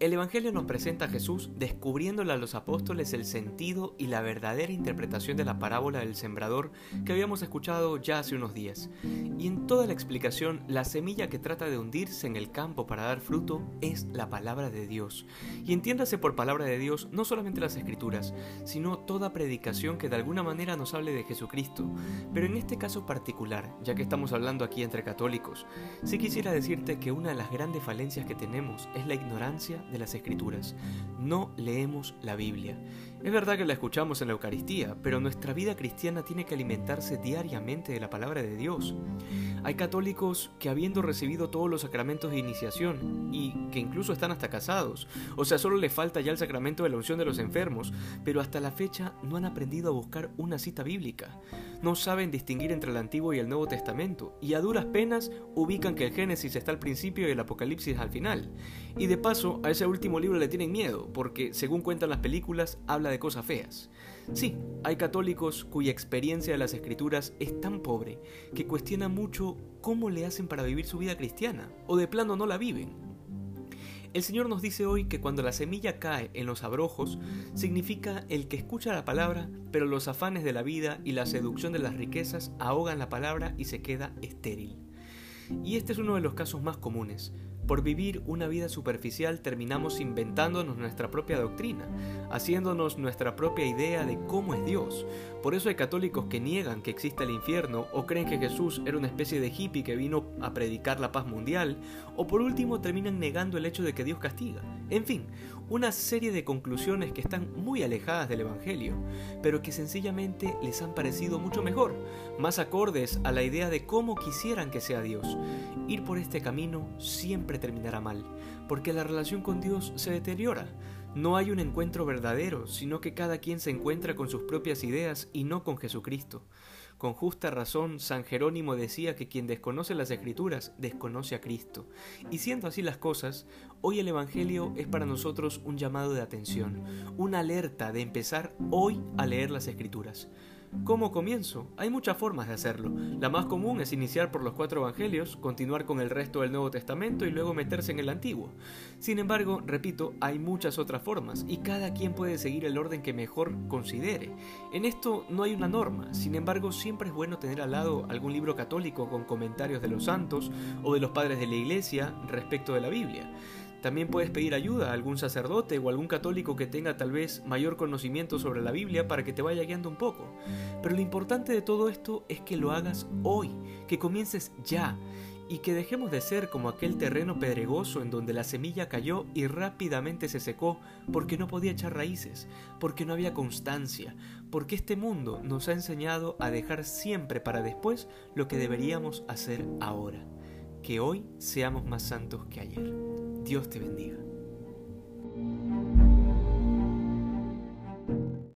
El Evangelio nos presenta a Jesús descubriéndole a los apóstoles el sentido y la verdadera interpretación de la parábola del sembrador que habíamos escuchado ya hace unos días. Y en toda la explicación, la semilla que trata de hundirse en el campo para dar fruto es la palabra de Dios. Y entiéndase por palabra de Dios no solamente las escrituras, sino toda predicación que de alguna manera nos hable de Jesucristo. Pero en este caso particular, ya que estamos hablando aquí entre católicos, sí quisiera decirte que una de las grandes falencias que tenemos es la ignorancia de las escrituras. No leemos la Biblia. Es verdad que la escuchamos en la Eucaristía, pero nuestra vida cristiana tiene que alimentarse diariamente de la palabra de Dios. Hay católicos que habiendo recibido todos los sacramentos de iniciación y que incluso están hasta casados, o sea, solo le falta ya el sacramento de la unción de los enfermos, pero hasta la fecha no han aprendido a buscar una cita bíblica. No saben distinguir entre el Antiguo y el Nuevo Testamento y a duras penas ubican que el Génesis está al principio y el Apocalipsis al final. Y de paso, a ese último libro le tienen miedo, porque según cuentan las películas, habla de cosas feas. Sí, hay católicos cuya experiencia de las escrituras es tan pobre que cuestionan mucho cómo le hacen para vivir su vida cristiana, o de plano no la viven. El Señor nos dice hoy que cuando la semilla cae en los abrojos, significa el que escucha la palabra, pero los afanes de la vida y la seducción de las riquezas ahogan la palabra y se queda estéril. Y este es uno de los casos más comunes. Por vivir una vida superficial terminamos inventándonos nuestra propia doctrina, haciéndonos nuestra propia idea de cómo es Dios. Por eso hay católicos que niegan que existe el infierno o creen que Jesús era una especie de hippie que vino a predicar la paz mundial, o por último terminan negando el hecho de que Dios castiga. En fin, una serie de conclusiones que están muy alejadas del Evangelio, pero que sencillamente les han parecido mucho mejor, más acordes a la idea de cómo quisieran que sea Dios. Ir por este camino siempre terminará mal, porque la relación con Dios se deteriora. No hay un encuentro verdadero, sino que cada quien se encuentra con sus propias ideas y no con Jesucristo. Con justa razón, San Jerónimo decía que quien desconoce las escrituras desconoce a Cristo. Y siendo así las cosas, hoy el Evangelio es para nosotros un llamado de atención, una alerta de empezar hoy a leer las escrituras. ¿Cómo comienzo? Hay muchas formas de hacerlo. La más común es iniciar por los cuatro evangelios, continuar con el resto del Nuevo Testamento y luego meterse en el Antiguo. Sin embargo, repito, hay muchas otras formas y cada quien puede seguir el orden que mejor considere. En esto no hay una norma, sin embargo, siempre es bueno tener al lado algún libro católico con comentarios de los santos o de los padres de la Iglesia respecto de la Biblia. También puedes pedir ayuda a algún sacerdote o algún católico que tenga tal vez mayor conocimiento sobre la Biblia para que te vaya guiando un poco. Pero lo importante de todo esto es que lo hagas hoy, que comiences ya y que dejemos de ser como aquel terreno pedregoso en donde la semilla cayó y rápidamente se secó porque no podía echar raíces, porque no había constancia, porque este mundo nos ha enseñado a dejar siempre para después lo que deberíamos hacer ahora. Que hoy seamos más santos que ayer. Dios te bendiga.